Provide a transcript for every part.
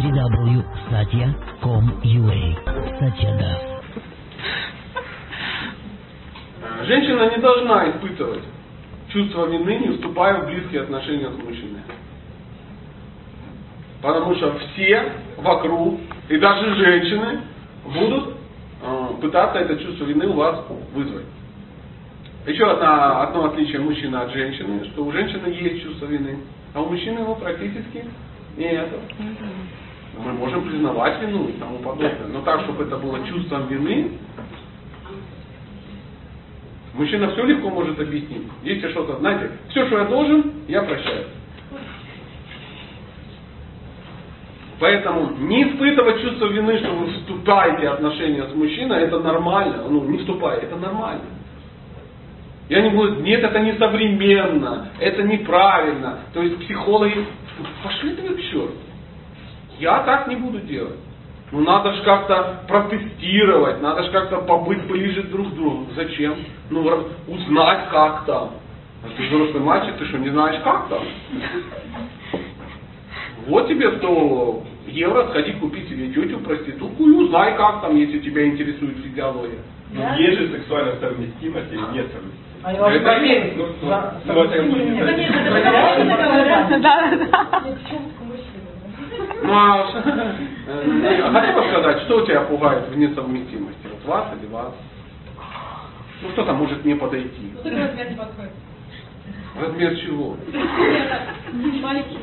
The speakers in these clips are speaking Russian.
www.satya.com.ua Satya Das. Женщина не должна испытывать чувство вины, не вступая в близкие отношения с мужчиной. Потому что все вокруг, и даже женщины, будут э, пытаться это чувство вины у вас вызвать. Еще одна, одно отличие мужчины от женщины, что у женщины есть чувство вины, а у мужчины его практически нет. Мы можем признавать вину и тому подобное, но так, чтобы это было чувством вины, мужчина все легко может объяснить. Если что-то, знаете, все, что я должен, я прощаю. Поэтому не испытывать чувство вины, что вы вступаете в отношения с мужчиной, это нормально. Ну, не вступай, это нормально. Я не буду, нет, это не современно, это неправильно. То есть психологи, пошли ты к черту. Я так не буду делать. Ну надо же как-то протестировать, надо же как-то побыть ближе друг к другу. Зачем? Ну узнать как там. А ты взрослый мальчик, ты что, не знаешь как там? Вот тебе 100 евро, сходи купи себе тетю проститутку и узнай как там, если тебя интересует физиология. Ну, есть же сексуальная совместимость или нет совместимости? А я Это. Ну, ну, ну, во всяком случае, Это не нет, знаю. это говорят. Да, Ну а э, готова сказать, что тебя пугает в несовместимости? Вот вас или вас? Ну кто-то может не подойти. Ну, размер не подходит. Размер чего? Маленький.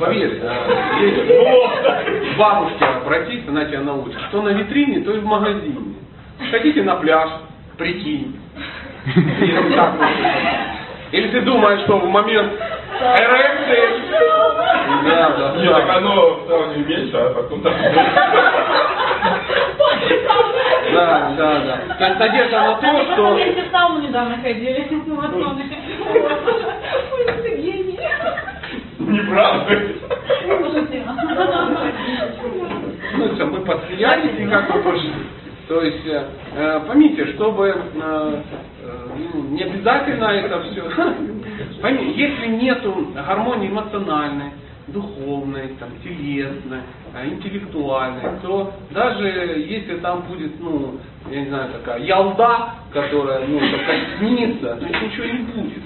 Поверь, э, есть бабушке обратись, она тебя научит. Что на витрине, то и в магазине. Хотите на пляж, прикинь. Или так вот. Или ты думаешь, что в момент эрекции... Да, да, Нет, так оно в сравнении меньше, а потом так. Да, да, да. То есть надежда на то, что... Вместе в сауну недавно ходили. Ой, ты гений. Неправда. Ну что, мы посмеялись и как бы пошли. То есть, э, э, поймите, чтобы э, э, ну, не обязательно это все. Поймите, если нету гармонии эмоциональной, духовной, там, телесной, э, интеллектуальной, то даже если там будет, ну, я не знаю, такая ялда, которая, ну, только снится, то есть ничего не будет.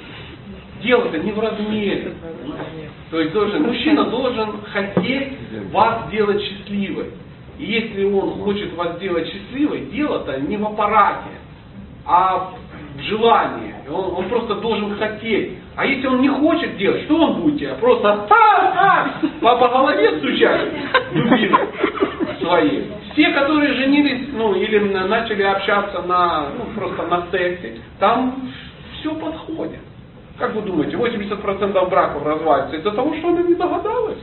Дело-то не в размере. То есть должен, мужчина должен хотеть вас сделать счастливой. И если он хочет вас сделать счастливой, дело-то не в аппарате, а И Он, он просто должен хотеть. А если он не хочет делать, что он будет тебя? Просто «Ха-ха!» по, по голове стучать любимой своей. Все, которые женились, ну, или на- начали общаться на, ну, просто на сексе, там все подходит. Как вы думаете, 80% браков развалится из-за того, что она не догадалась?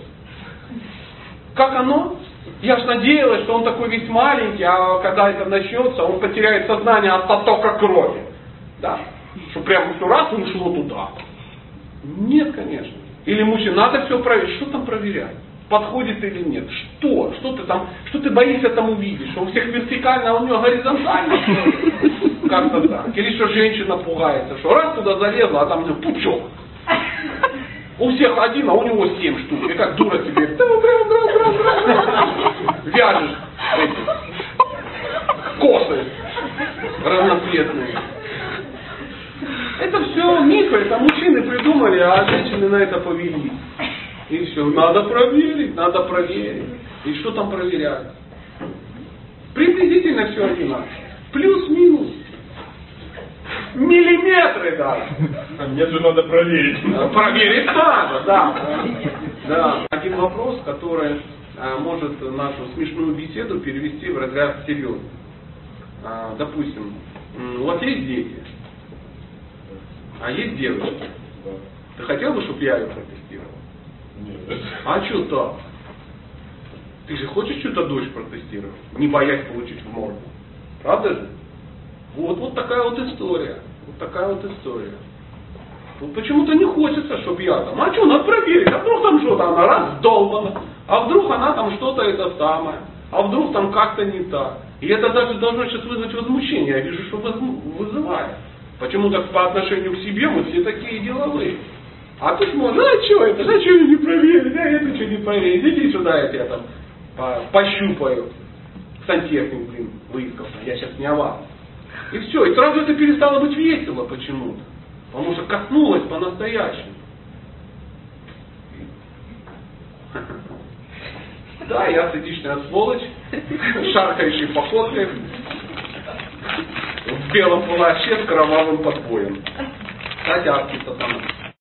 Как оно? Я ж надеялась, что он такой весь маленький, а когда это начнется, он потеряет сознание от оттока крови. Да? Что прямо все раз и ушло туда. Нет, конечно. Или мужчина, надо все проверить. Что там проверять? Подходит или нет? Что? Что ты там, что ты боишься там увидеть? Что у всех вертикально, а у него горизонтально? Как-то так. Или что женщина пугается, что раз туда залезла, а там пучок. У всех один, а у него семь штук. И как дура тебе все мифы, это мужчины придумали, а женщины на это повели. И все, надо проверить, надо проверить. И что там проверять? Приблизительно все одинаково. Плюс-минус. Миллиметры даже. Нет же, надо проверить. Проверить надо, да. да. Один вопрос, который а, может нашу смешную беседу перевести в разряд серьезный. А, допустим, у вас есть дети, а есть девочка. Ты хотел бы, чтобы я ее протестировал? Нет. А что так? Ты же хочешь что-то дочь протестировать, не боясь получить в морду. Правда же? Вот, вот такая вот история. Вот такая вот история. Вот почему-то не хочется, чтобы я там. А что, надо проверить. А вдруг там что-то она раздолбана. А вдруг она там что-то это самое. А вдруг там как-то не так. И это даже должно сейчас вызвать возмущение. Я вижу, что вызывает. Почему так по отношению к себе мы все такие деловые. А ты смотришь, а что это, а что не проверить, а это что не проверить, иди сюда, я тебя там по- пощупаю. Сантехник, блин, выискался, я сейчас не о вас. И все, и сразу это перестало быть весело почему-то. Потому что коснулось по-настоящему. Да, я садичная сволочь, шаркающий походкой, белом плаще с кровавым подбоем. Адский сатана.